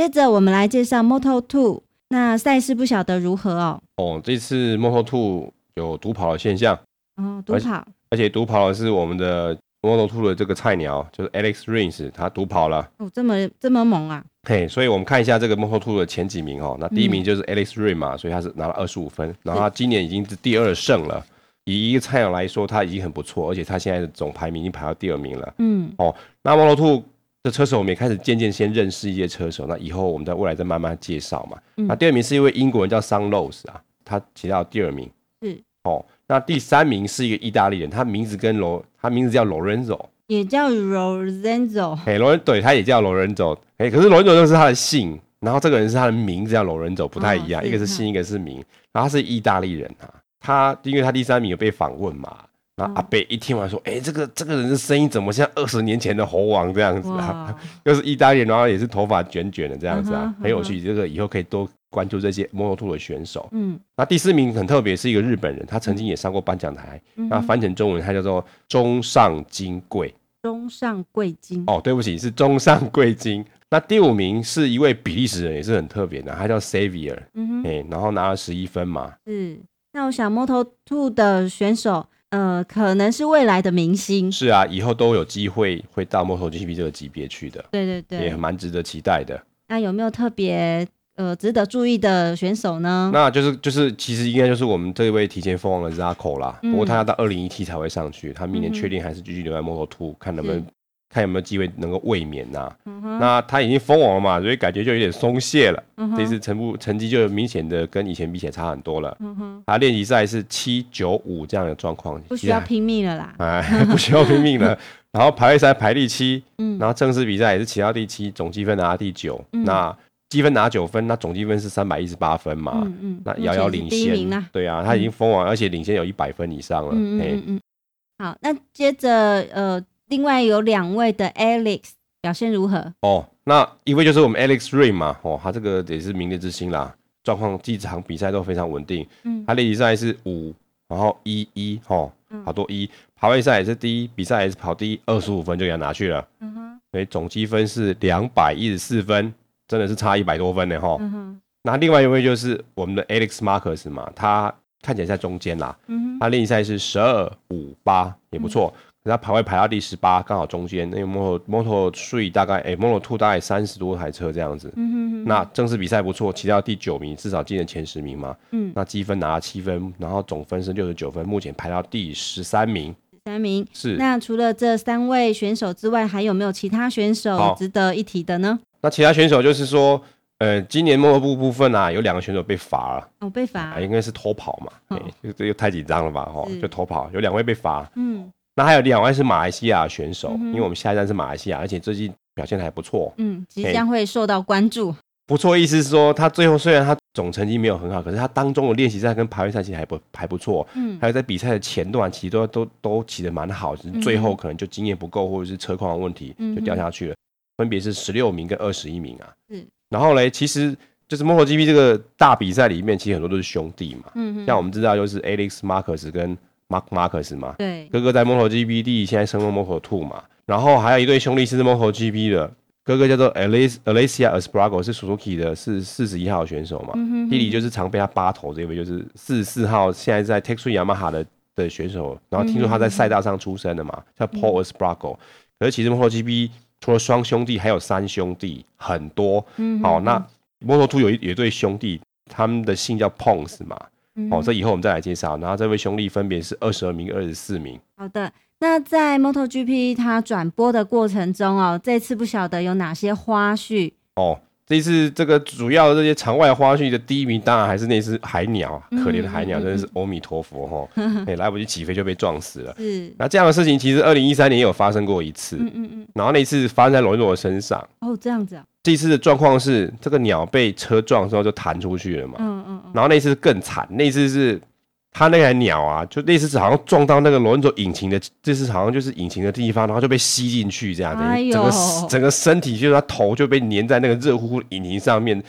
接着我们来介绍 Moto Two，那赛事不晓得如何哦。哦，这次 Moto Two 有独跑的现象。哦，独跑，而且独跑的是我们的 Moto2 的这个菜鸟，就是 Alex Rins，他独跑了。哦，这么这么猛啊！嘿，所以我们看一下这个 Moto2 的前几名哦。那第一名就是 Alex Rins 嘛，所以他是拿了二十五分，然后他今年已经是第二胜了。以一个菜鸟来说，他已经很不错，而且他现在的总排名已经排到第二名了。嗯，哦，那 Moto2 的车手我们也开始渐渐先认识一些车手，那以后我们在未来再慢慢介绍嘛。嗯、那第二名是一位英国人叫 Sam Lowes 啊，他提到第二名。是，哦，那第三名是一个意大利人，他名字跟罗，他名字叫 Lorenzo，也叫 Lorenzo。哎，罗人对，他也叫 Lorenzo。哎，可是 Lorenzo 就是他的姓，然后这个人是他的名字叫 Lorenzo，不太一样，哦、一个是姓，一个是名，然后他是意大利人啊。他因为他第三名有被访问嘛，那阿贝一听完说，哎、欸，这个这个人的声音怎么像二十年前的猴王这样子啊？又是意大利人，然后也是头发卷卷的这样子啊，很有趣。这个以后可以多关注这些 Moto2 的选手。嗯，那第四名很特别，是一个日本人，他曾经也上过颁奖台。那翻成中文，他叫做中上金贵。中上贵金。哦，对不起，是中上贵金。那第五名是一位比利时人，也是很特别的，他叫 Savier，。嗯哼，哎，然后拿了十一分嘛。嗯。那我想，Moto2 的选手，呃，可能是未来的明星。是啊，以后都有机会会到 MotoGP 这个级别去的。对对对，也蛮值得期待的。那有没有特别呃值得注意的选手呢？那就是就是，其实应该就是我们这位提前封王的 Zarco 啦。嗯、不过他要到二零一七才会上去，他明年确定还是继续留在 Moto2，看能不能。看有没有机会能够卫冕呐？那他已经封王了嘛，所以感觉就有点松懈了。嗯、这次成不成绩就明显的跟以前比起来差很多了。嗯、他练习赛是七九五这样的状况，不需要拼命了啦。哎，不需要拼命了。然后排位赛排第七，嗯、然后正式比赛也是骑到第七，总积分拿到第九。嗯、那积分拿九分，那总积分是三百一十八分嘛？嗯嗯、那遥遥领先。对啊，他已经封王，而且领先有一百分以上了。嗯嗯嗯。好，那接着呃。另外有两位的 Alex 表现如何？哦，那一位就是我们 Alex Ray 嘛，哦，他这个也是明日之星啦，状况几场比赛都非常稳定。嗯，他练习赛是五，然后一一，哦，好多一，排位赛也是第一，比赛也是跑第一，二十五分就给他拿去了。嗯哼，所以总积分是两百一十四分，真的是差一百多分呢，哈。嗯哼，那另外一位就是我们的 Alex Marquez 嘛，他看起来在中间啦。嗯哼，他练习赛是十二五八，也不错。他排位排到第十八，刚好中间。那个 Moto Moto Three 大概，哎、欸、Moto Two 大概三十多台车这样子。嗯哼哼。那正式比赛不错，骑到第九名，至少进了前十名嘛。嗯。那积分拿了七分，然后总分是六十九分，目前排到第十三名。十三名。是。那除了这三位选手之外，还有没有其他选手值得一提的呢？那其他选手就是说，呃，今年摩托部部分啊，有两个选手被罚了。哦，被罚、啊。应该是偷跑嘛？哦。这个又太紧张了吧？哦，就偷跑，有两位被罚。嗯。那还有两位是马来西亚选手，嗯、因为我们下一站是马来西亚，而且最近表现还不错，嗯，即将会受到关注。不错，意思是说他最后虽然他总成绩没有很好，可是他当中的练习赛跟排位赛其实还不还不错，嗯，还有在比赛的前段其实都都都骑得蛮好，只是最后可能就经验不够或者是车况的问题就掉下去了，嗯、分别是十六名跟二十一名啊，嗯。然后嘞，其实就是 MotoGP 这个大比赛里面，其实很多都是兄弟嘛，嗯哼，像我们知道就是 Alex Marcus 跟 Marc Marquez 嘛，对，哥哥在 MotoGP 第一，现在升入 Moto2 嘛，然后还有一对兄弟是 MotoGP 的，哥哥叫做 Aleix Espargaro 是 Suzuki 的，是四十一号选手嘛，嗯、哼哼。弟弟就是常被他扒头这位就是四十四号，现在在 Tech3 Yamaha 的的选手，然后听说他在赛道上出生的嘛，叫 Paul Espargaro，可是其实 MotoGP 除了双兄弟，还有三兄弟，很多，嗯好，那 Moto2 有一有一对兄弟，他们的姓叫 Pons 嘛。哦，这以后我们再来介绍。然后这位兄弟分别是二十二名、二十四名。好的，那在 MotoGP 它转播的过程中哦，这次不晓得有哪些花絮哦。这次这个主要的这些场外花絮的第一名，当然还是那只海鸟，可怜的海鸟，真的是阿弥陀佛哈，哎，来不及起飞就被撞死了。是，那这样的事情其实二零一三年也有发生过一次。嗯嗯嗯。然后那次发生在罗恩罗的身上。哦，这样子啊。这次的状况是，这个鸟被车撞之后就弹出去了嘛。嗯嗯。然后那次更惨，那次是他那台鸟啊，就那次是好像撞到那个罗恩佐引擎的，这次好像就是引擎的地方，然后就被吸进去这样的，哎、整个整个身体就是他头就被粘在那个热乎乎的引擎上面，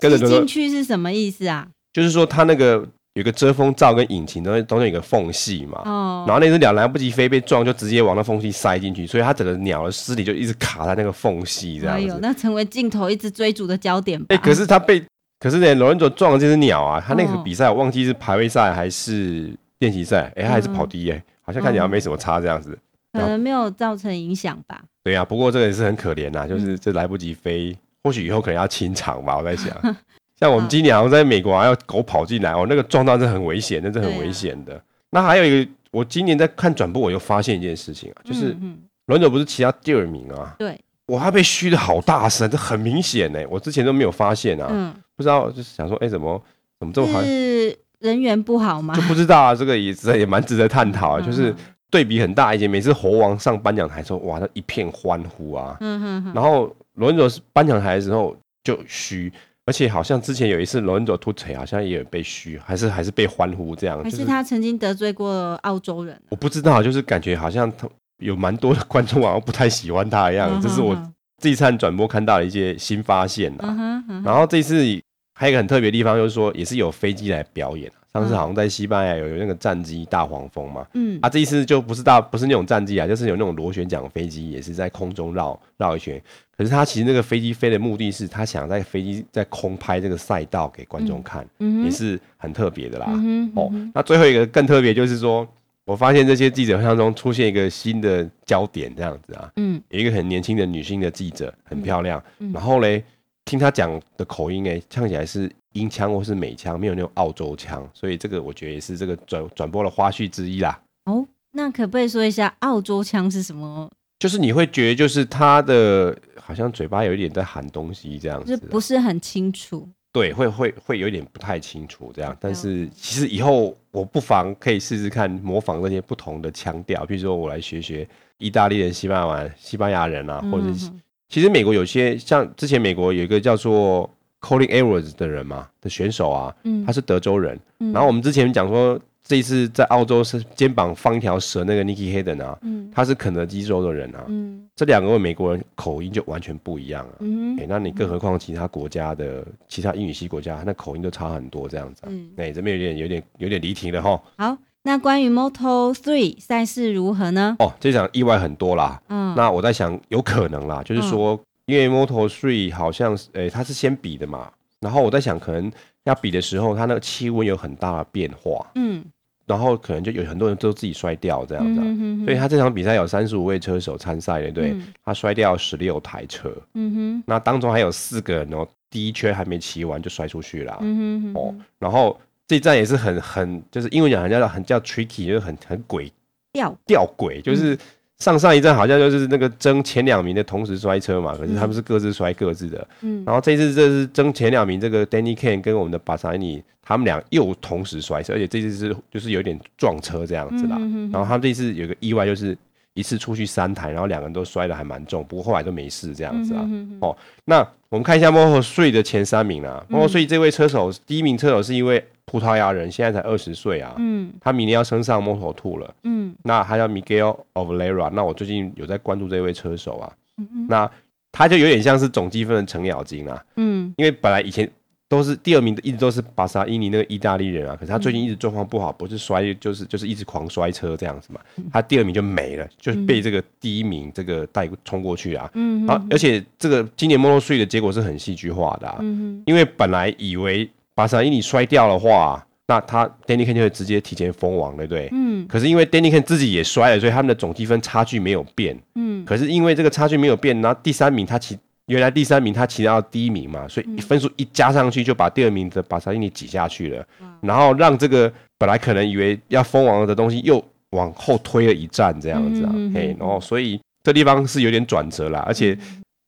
跟着、这个。进去是什么意思啊？就是说他那个有个遮风罩跟引擎都中间有个缝隙嘛，哦，然后那只鸟来不及飞被撞，就直接往那缝隙塞进去，所以它整个鸟的尸体就一直卡在那个缝隙这样子。哎呦，那成为镜头一直追逐的焦点吧。哎、欸，可是他被，可是呢，罗恩佐撞了这只鸟啊，他那个比赛我忘记是排位赛还是练习赛，哎、欸，他还是跑第一，哎、嗯，好像看起来没什么差这样子，可能没有造成影响吧。对啊，不过这个也是很可怜呐，就是这来不及飞，嗯、或许以后可能要清场吧，我在想。像我们今年好像在美国还要狗跑进来哦，那个撞到是很危险，那是很危险的。那还有一个，我今年在看转播，我又发现一件事情啊，就是轮总不是其他第二名啊？对，我，他被嘘的好大声，这很明显呢。我之前都没有发现啊，嗯，不知道就是想说，哎，怎么怎么这么好？是人缘不好吗？就不知道啊，这个也值也蛮值得探讨啊。就是对比很大一些，每次猴王上颁奖台的时候，哇，他一片欢呼啊，嗯哼，然后轮总是颁奖台的时候就嘘。而且好像之前有一次罗恩佐秃腿，好像也有被嘘，还是还是被欢呼这样。还是他曾经得罪过澳洲人？我不知道，就是感觉好像他有蛮多的观众好像不太喜欢他一样。这是我这一次转播看到的一些新发现啦。然后这次还有一个很特别的地方，就是说也是有飞机来表演。上次好像在西班牙有有那个战机大黄蜂嘛。嗯。啊，这一次就不是大不是那种战机啊，就是有那种螺旋桨飞机，也是在空中绕绕一圈。可是他其实那个飞机飞的目的是，他想在飞机在空拍这个赛道给观众看，嗯、也是很特别的啦。嗯、哦，那最后一个更特别就是说，我发现这些记者当中出现一个新的焦点，这样子啊，嗯，有一个很年轻的女性的记者，很漂亮，嗯、然后嘞，听他讲的口音，哎，唱起来是英腔或是美腔，没有那种澳洲腔，所以这个我觉得也是这个转转播的花絮之一啦。哦，那可不可以说一下澳洲腔是什么？就是你会觉得，就是他的好像嘴巴有一点在含东西这样子，就是不是很清楚。对，会会会有点不太清楚这样。但是其实以后我不妨可以试试看模仿那些不同的腔调，比如说我来学学意大利人、西班牙人、西班牙人啊，或者是其实美国有些像之前美国有一个叫做 Colin Edwards 的人嘛的选手啊，他是德州人。然后我们之前讲说。这一次在澳洲是肩膀放一条蛇那个 Nicky Hayden 啊，嗯、他是肯德基州的人啊，嗯、这两个美国人口音就完全不一样啊。嗯欸、那你更何况其他国家的其他英语系国家，那口音都差很多这样子、啊。哎、嗯欸，这边有点有点有点离题了哈。好，那关于 Moto Three 赛事如何呢？哦，这场意外很多啦。嗯，那我在想，有可能啦，就是说，嗯、因为 Moto Three 好像是，哎、欸，他是先比的嘛，然后我在想，可能要比的时候，它那个气温有很大的变化。嗯。然后可能就有很多人都自己摔掉这样子，嗯、哼哼，所以他这场比赛有三十五位车手参赛的，对，嗯、他摔掉十六台车，嗯哼，那当中还有四个人哦，第一圈还没骑完就摔出去了，嗯哼哼，哦，然后这一站也是很很，就是英文讲很叫很叫 tricky，就是很很鬼吊吊鬼，就是。嗯上上一站好像就是那个争前两名的同时摔车嘛，可是他们是各自摔各自的。嗯，然后这次这是争前两名，这个 Danny Kane 跟我们的巴萨伊尼，他们俩又同时摔车，而且这次是就是有点撞车这样子啦。嗯、哼哼然后他们这次有个意外，就是一次出去三台，然后两个人都摔得还蛮重，不过后来都没事这样子啊。嗯、哼哼。哦，那我们看一下 Moto3 的前三名啊。Moto3 这位车手，第一名车手是一位。葡萄牙人现在才二十岁啊，嗯，他明年要升上 Moto2 了，嗯，那他叫 Miguel Oliveira，那我最近有在关注这位车手啊，嗯嗯，那他就有点像是总积分的程咬金啊，嗯，因为本来以前都是第二名的，一直都是巴萨伊尼那个意大利人啊，可是他最近一直状况不好，不是摔就是就是一直狂摔车这样子嘛，他第二名就没了，就是被这个第一名这个带冲过去啊，嗯，啊，而且这个今年 Moto3 的结果是很戏剧化的，啊，嗯，因为本来以为。巴萨伊尼摔掉的话，那他 Danny Kane 就会直接提前封王，对不对？嗯。可是因为 Danny Kane 自己也摔了，所以他们的总积分差距没有变。嗯。可是因为这个差距没有变，然后第三名他骑原来第三名他骑到第一名嘛，所以分数一加上去，就把第二名的巴萨伊尼挤下去了。嗯。然后让这个本来可能以为要封王的东西又往后推了一站，这样子啊。嗯。嘿，然后所以这地方是有点转折啦，而且。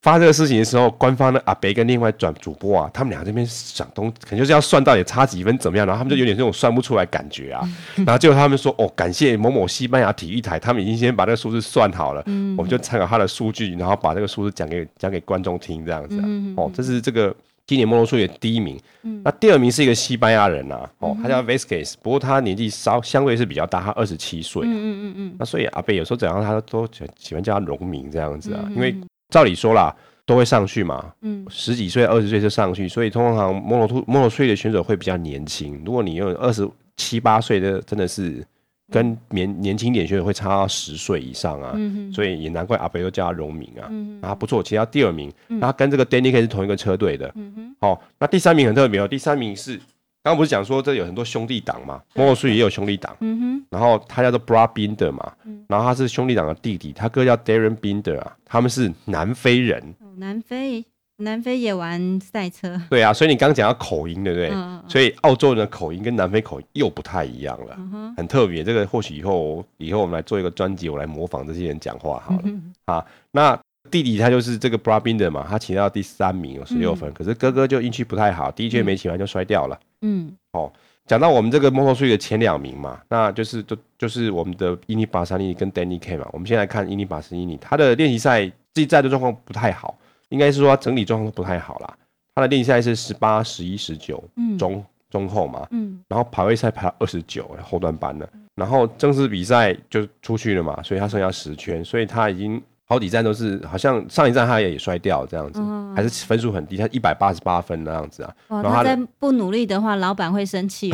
发生这个事情的时候，官方的阿北跟另外转主播啊，他们俩这边想东，可能就是要算到底差几分怎么样，然后他们就有点这种算不出来感觉啊。然后结果他们说，哦，感谢某某西班牙体育台，他们已经先把这个数字算好了，我们就参考他的数据，然后把这个数字讲给讲给观众听，这样子啊。哦，这是这个今年摩托车的第一名。那第二名是一个西班牙人呐，哦，他叫 Vasquez，不过他年纪稍相对是比较大，他二十七岁。嗯嗯嗯。那所以阿北有时候怎样，他都喜欢叫他农民这样子啊，因为。照理说啦，都会上去嘛，嗯，十几岁、二十岁就上去，所以通常 Moto2、Moto3 的选手会比较年轻。如果你有二十七八岁的，真的是跟年年轻点选手会差到十岁以上啊，嗯、所以也难怪阿北又叫他荣明啊，嗯、啊不错，其实他第二名，他跟这个 Danny K 是同一个车队的，嗯哼，好、哦，那第三名很特别哦，第三名是。刚刚不是讲说这有很多兄弟党嘛，Moto3 也有兄弟党，嗯哼，然后他叫做 Brad Binder 嘛，嗯，然后他是兄弟党的弟弟，他哥叫 Darren Binder 啊，他们是南非人，南非，南非也玩赛车，对啊，所以你刚刚讲到口音，对不对？嗯，所以澳洲人的口音跟南非口音又不太一样了，嗯，很特别。这个或许以后以后我们来做一个专辑，我来模仿这些人讲话好了，嗯，好，那。弟弟他就是这个 Brad Binder 嘛，他骑到第三名有十六分，嗯，可是哥哥就运气不太好，第一圈没骑完就摔掉了。嗯，哦，讲到我们这个 Moto3 的前两名嘛，那就是就就是我们的伊尼巴萨尼跟 Danny K 嘛。我们先来看伊尼巴萨尼，他的练习赛自己在的状况不太好，应该是说他整体状况都不太好啦。他的练习赛是十八、十一、十九，中中后嘛，嗯，然后排位赛排到二十九，后段班的，然后正式比赛就出去了嘛，所以他剩下十圈，所以他已经。好几站都是，好像上一站他也也摔掉这样子，嗯、还是分数很低，他一百八十八分那样子啊。然后他再不努力的话，老板会生气。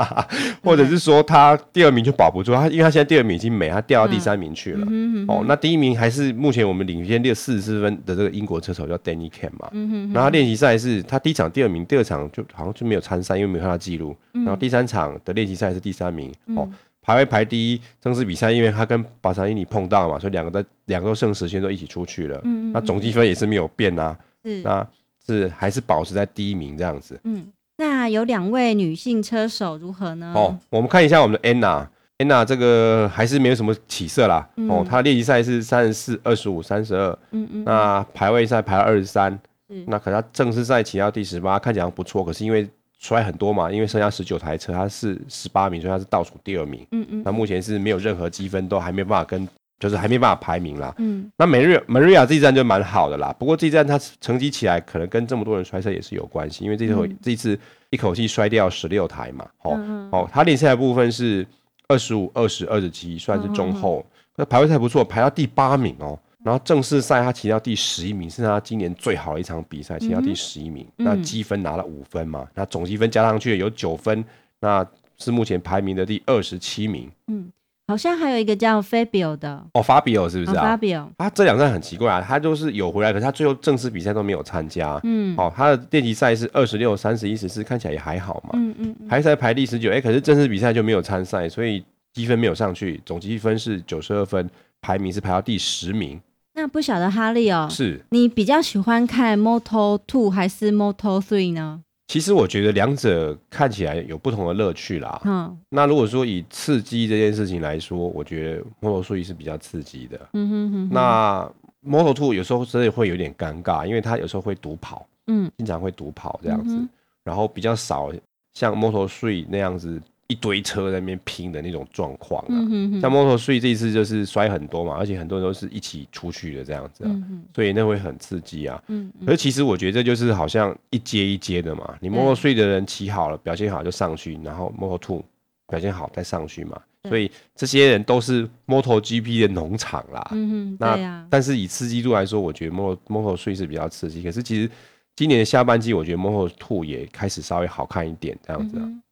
或者是说他第二名就保不住他，因为他现在第二名已经没，他掉到第三名去了。嗯、哦，那第一名还是目前我们领先六四十四分的这个英国车手叫 Danny Camp 嘛。嗯、然后他练习赛是他第一场第二名，第二场就好像就没有参赛，因为没有看到记录。然后第三场的练习赛是第三名。嗯、哦。排位排第一，正式比赛，因为他跟巴萨伊尼碰到嘛，所以两个在两个都剩十圈都一起出去了。嗯，嗯，那总积分也是没有变啊，是，那是还是保持在第一名这样子。嗯，那有两位女性车手如何呢？哦，我们看一下我们的 Anna，Anna 这个还是没有什么起色啦。嗯、哦，她练习赛是三十四、二十五、三十二。嗯嗯。那排位赛排二十三。那可是她正式赛骑到第十八，看起来不错。可是因为摔很多嘛，因为剩下十九台车，他是十八名，所以他是倒数第二名。嗯嗯。那目前是没有任何积分，都还没办法跟，就是还没办法排名啦。嗯。那美瑞美瑞亚这一站就蛮好的啦，不过这一站他成绩起来可能跟这么多人摔车也是有关系，因为这次、嗯、这一次一口气摔掉十六台嘛。哦、嗯、哦，他练习赛的部分是二十五、二十、二十七，算是中后。那、嗯、排位赛不错，排到第八名哦。然后正式赛他骑到第十一名，是他今年最好的一场比赛，骑到第十一名。嗯、那积分拿了五分嘛，那总积分加上去有九分，那是目前排名的第二十七名。嗯，好像还有一个叫 Fabio 的哦，Fabio 是不是啊？Fabio，他这两站很奇怪啊，他就是有回来，可是他最后正式比赛都没有参加。嗯，哦，他的练习赛是二十六、三十一、十四，看起来也还好嘛。嗯嗯，排赛排第十九，哎，可是正式比赛就没有参赛，所以积分没有上去，总积分是九十二分，排名是排到第十名。那不晓得哈利哦，是你比较喜欢看 Moto Two 还是 Moto Three 呢？其实我觉得两者看起来有不同的乐趣啦。嗯，那如果说以刺激这件事情来说，我觉得 Moto Three 是比较刺激的。嗯哼哼哼。那 Moto Two 有时候真的会有点尴尬，因为它有时候会独跑，嗯，经常会独跑这样子，嗯、然后比较少像 Moto Three 那样子。一堆车在那边拼的那种状况啊，嗯、哼哼。像 Moto3 这一次就是摔很多嘛，而且很多人都是一起出去的这样子啊，嗯、所以那会很刺激啊。嗯嗯，可是其实我觉得这就是好像一阶一阶的嘛，你 Moto3 的人骑好了，表现好就上去，然后 Moto2 表现好再上去嘛，所以这些人都是 MotoGP 的农场啦。嗯哼，那、啊、但是以刺激度来说，我觉得 Moto Moto3 是比较刺激，可是其实今年的下半季，我觉得 Moto2 也开始稍微好看一点这样子啊。嗯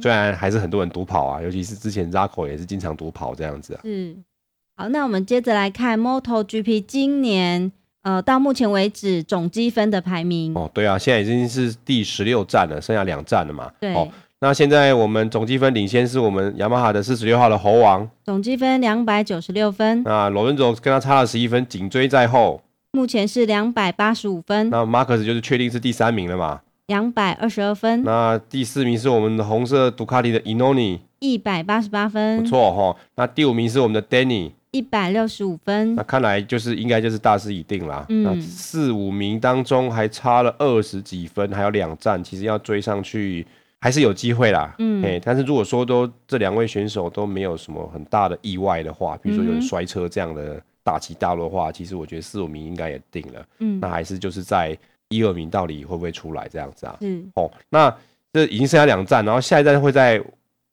虽然还是很多人独跑啊，尤其是之前 Zarco 也是经常独跑这样子啊。是，好，那我们接着来看 MotoGP 今年呃到目前为止总积分的排名。哦，对啊，现在已经是第十六站了，剩下两站了嘛。对。哦，那现在我们总积分领先是我们雅马哈的四十六号的猴王，总积分两百九十六分。那罗伦佐跟他差了十一分，紧追在后，目前是两百八十五分。那马克斯就是确定是第三名了嘛？两百二十二分，那第四名是我们的红色杜卡迪的伊诺尼，一百八十八分，不错哈。那第五名是我们的 Danny，一百六十五分。那看来就是应该就是大势已定啦。嗯，那四五名当中还差了二十几分，还有两站，其实要追上去还是有机会啦。嗯，哎，但是如果说都这两位选手都没有什么很大的意外的话，比如说有人摔车这样的大起大落的话，其实我觉得四五名应该也定了。嗯，那还是就是在。一二名到底会不会出来这样子啊？嗯，哦，那这已经剩下两站，然后下一站会在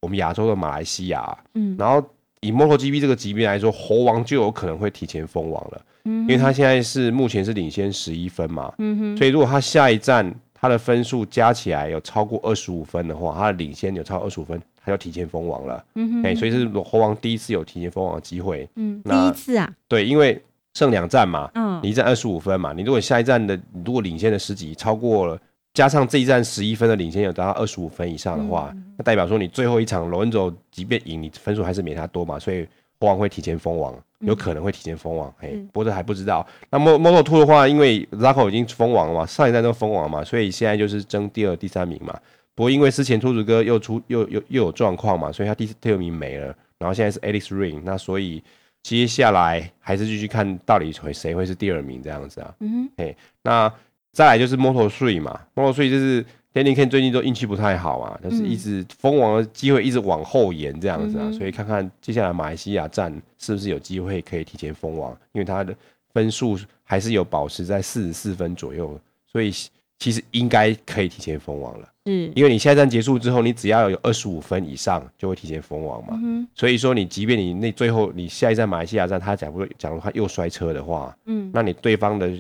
我们亚洲的马来西亚。嗯，然后以 MotoGP 这个级别来说，猴王就有可能会提前封王了，嗯，因为他现在是目前是领先十一分嘛，嗯哼，所以如果他下一站他的分数加起来有超过二十五分的话，他的领先有超过二十五分，他就提前封王了，嗯哼，哎，所以是猴王第一次有提前封王的机会，嗯，第一次啊，对，因为剩两站嘛，嗯，你一站二十五分嘛，你如果下一站的如果领先的十几超过了。加上这一站十一分的领先有达到二十五分以上的话，嗯，那代表说你最后一场罗恩佐即便赢，你分数还是没他多嘛，所以国王会提前封王，有可能会提前封王。哎，不过这还不知道。那么 Moto2 的话，因为 Zarco 已经封王了嘛，上一站都封王嘛，所以现在就是争第二、第三名嘛。不过因为之前兔子哥又出又又又有状况嘛，所以他第第二名没了。然后现在是 Alex Ring，那所以接下来还是继续看到底会谁会是第二名这样子啊。嗯，哎，那。再来就是 Moto Three 嘛，Moto Three 就是 Danny K 最近都运气不太好啊，就是一直封王的机会一直往后延这样子啊，嗯、所以看看接下来马来西亚站是不是有机会可以提前封王，因为他的分数还是有保持在四十四分左右，所以其实应该可以提前封王了。嗯，因为你下一站结束之后，你只要有二十五分以上就会提前封王嘛，嗯，所以说你即便你那最后你下一站马来西亚站他假如假如他又摔车的话，嗯，那你对方的。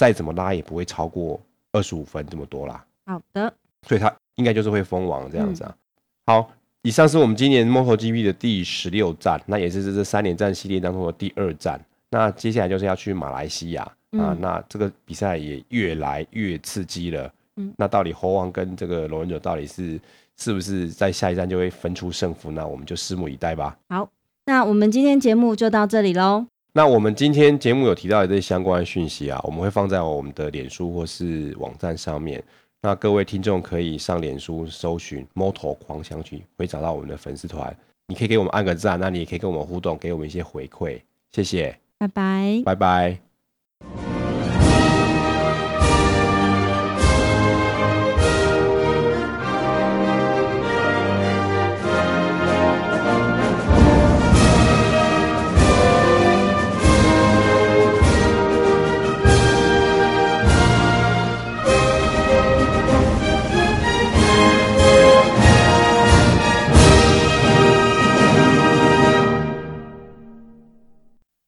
再怎么拉也不会超过二十五分这么多啦。好的，所以他应该就是会封王这样子啊。嗯、好，以上是我们今年 MotoGP 的第十六站，那也是这三连战系列当中的第二站。那接下来就是要去马来西亚、嗯、啊，那这个比赛也越来越刺激了。嗯，那到底猴王跟这个龙人九到底是是不是在下一站就会分出胜负？那我们就拭目以待吧。好，那我们今天节目就到这里喽。那我们今天节目有提到的这些相关的讯息啊，我们会放在我们的脸书或是网站上面。那各位听众可以上脸书搜寻 “Moto 狂想曲”，会找到我们的粉丝团。你可以给我们按个赞，那你也可以跟我们互动，给我们一些回馈。谢谢，拜拜，拜拜。